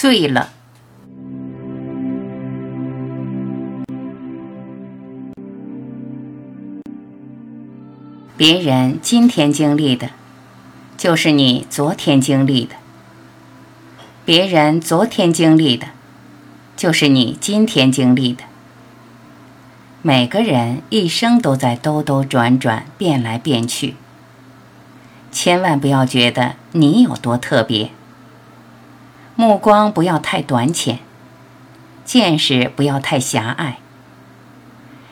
醉了。别人今天经历的，就是你昨天经历的；别人昨天经历的，就是你今天经历的。每个人一生都在兜兜转转，变来变去。千万不要觉得你有多特别，目光不要太短浅，见识不要太狭隘。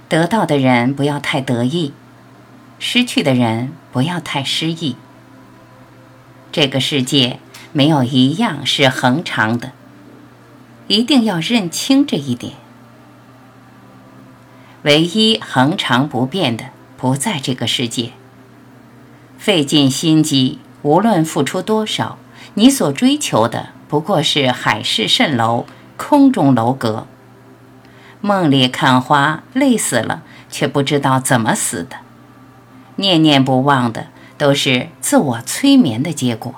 得到的人不要太得意。失去的人不要太失意。这个世界没有一样是恒长的，一定要认清这一点。唯一恒长不变的不在这个世界。费尽心机，无论付出多少，你所追求的不过是海市蜃楼、空中楼阁。梦里看花，累死了，却不知道怎么死的。念念不忘的都是自我催眠的结果。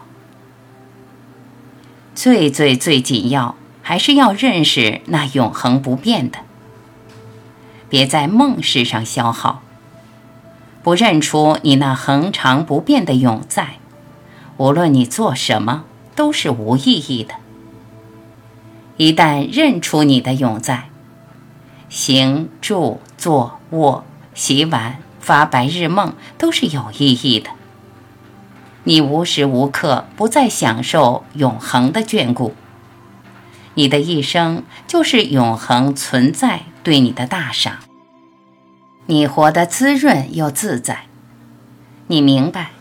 最最最紧要，还是要认识那永恒不变的。别在梦事上消耗，不认出你那恒常不变的永在，无论你做什么都是无意义的。一旦认出你的永在，行住坐卧、洗碗。发白日梦都是有意义的。你无时无刻不在享受永恒的眷顾。你的一生就是永恒存在对你的大赏。你活得滋润又自在。你明白，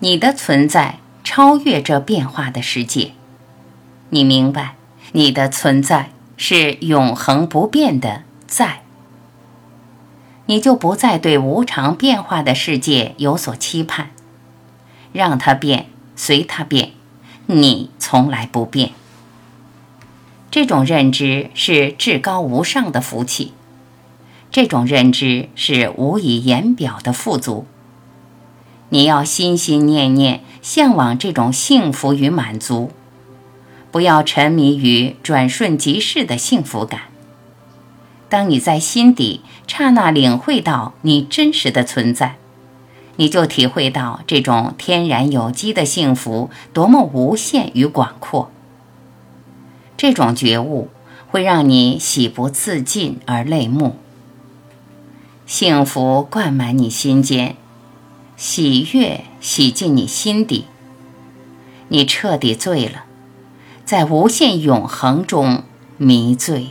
你的存在超越这变化的世界。你明白，你的存在是永恒不变的在。你就不再对无常变化的世界有所期盼，让它变，随它变，你从来不变。这种认知是至高无上的福气，这种认知是无以言表的富足。你要心心念念向往这种幸福与满足，不要沉迷于转瞬即逝的幸福感。当你在心底刹那领会到你真实的存在，你就体会到这种天然有机的幸福多么无限与广阔。这种觉悟会让你喜不自禁而泪目，幸福灌满你心间，喜悦洗进你心底，你彻底醉了，在无限永恒中迷醉。